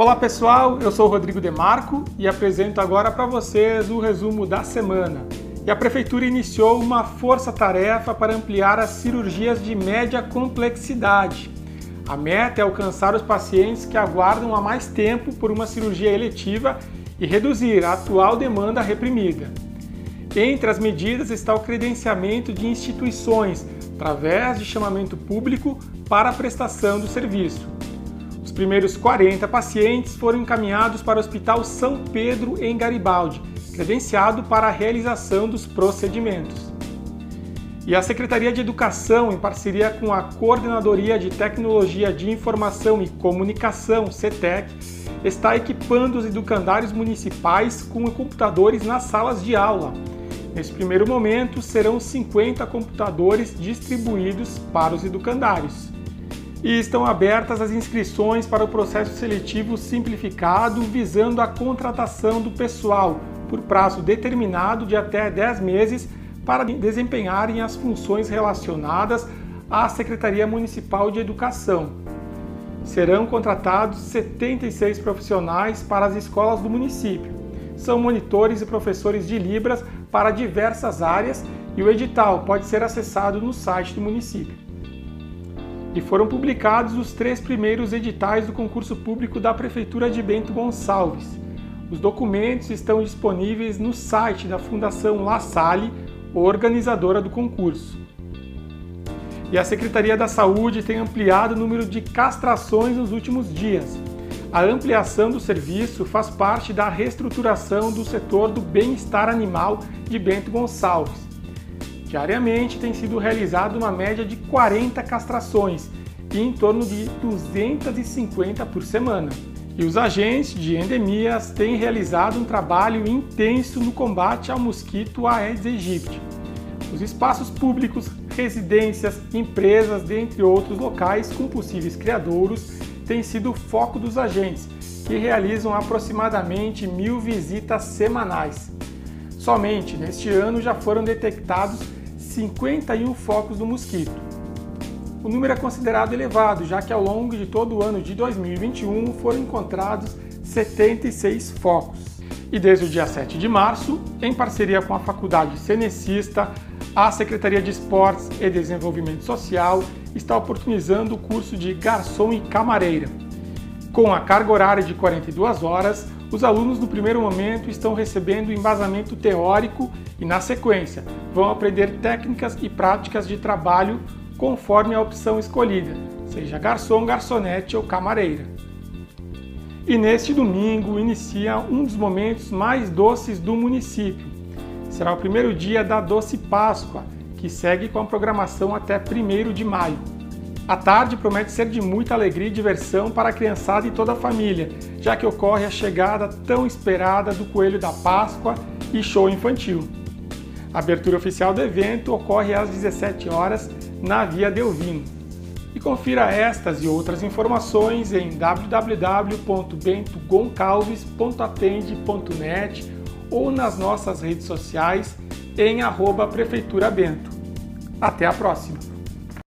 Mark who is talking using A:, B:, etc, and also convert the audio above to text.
A: Olá pessoal, eu sou Rodrigo Demarco e apresento agora para vocês o resumo da semana. E a Prefeitura iniciou uma força-tarefa para ampliar as cirurgias de média complexidade. A meta é alcançar os pacientes que aguardam há mais tempo por uma cirurgia eletiva e reduzir a atual demanda reprimida. Entre as medidas está o credenciamento de instituições através de chamamento público para a prestação do serviço. Os primeiros 40 pacientes foram encaminhados para o Hospital São Pedro, em Garibaldi, credenciado para a realização dos procedimentos. E a Secretaria de Educação, em parceria com a Coordenadoria de Tecnologia de Informação e Comunicação, CETEC, está equipando os educandários municipais com computadores nas salas de aula. Nesse primeiro momento, serão 50 computadores distribuídos para os educandários e estão abertas as inscrições para o processo seletivo simplificado visando a contratação do pessoal por prazo determinado de até 10 meses para desempenharem as funções relacionadas à Secretaria Municipal de Educação. Serão contratados 76 profissionais para as escolas do município. São monitores e professores de Libras para diversas áreas e o edital pode ser acessado no site do município e foram publicados os três primeiros editais do concurso público da Prefeitura de Bento Gonçalves. Os documentos estão disponíveis no site da Fundação La Salle, organizadora do concurso. E a Secretaria da Saúde tem ampliado o número de castrações nos últimos dias. A ampliação do serviço faz parte da reestruturação do setor do bem-estar animal de Bento Gonçalves Diariamente tem sido realizada uma média de 40 castrações e em torno de 250 por semana. E os agentes de endemias têm realizado um trabalho intenso no combate ao mosquito Aedes aegypti. Os espaços públicos, residências, empresas, dentre outros locais com possíveis criadouros, têm sido o foco dos agentes, que realizam aproximadamente mil visitas semanais. Somente neste ano já foram detectados 51 focos do mosquito. O número é considerado elevado, já que ao longo de todo o ano de 2021 foram encontrados 76 focos. E desde o dia 7 de março, em parceria com a Faculdade Cenecista, a Secretaria de Esportes e Desenvolvimento Social está oportunizando o curso de garçom e camareira. Com a carga horária de 42 horas, os alunos no primeiro momento estão recebendo embasamento teórico e, na sequência, vão aprender técnicas e práticas de trabalho conforme a opção escolhida, seja garçom, garçonete ou camareira. E neste domingo inicia um dos momentos mais doces do município. Será o primeiro dia da Doce Páscoa, que segue com a programação até 1 de maio. A tarde promete ser de muita alegria e diversão para a criançada e toda a família, já que ocorre a chegada tão esperada do Coelho da Páscoa e show infantil. A abertura oficial do evento ocorre às 17 horas na Via Delvino. E confira estas e outras informações em www.bentogoncalves.atende.net ou nas nossas redes sociais em arroba Prefeitura Bento. Até a próxima!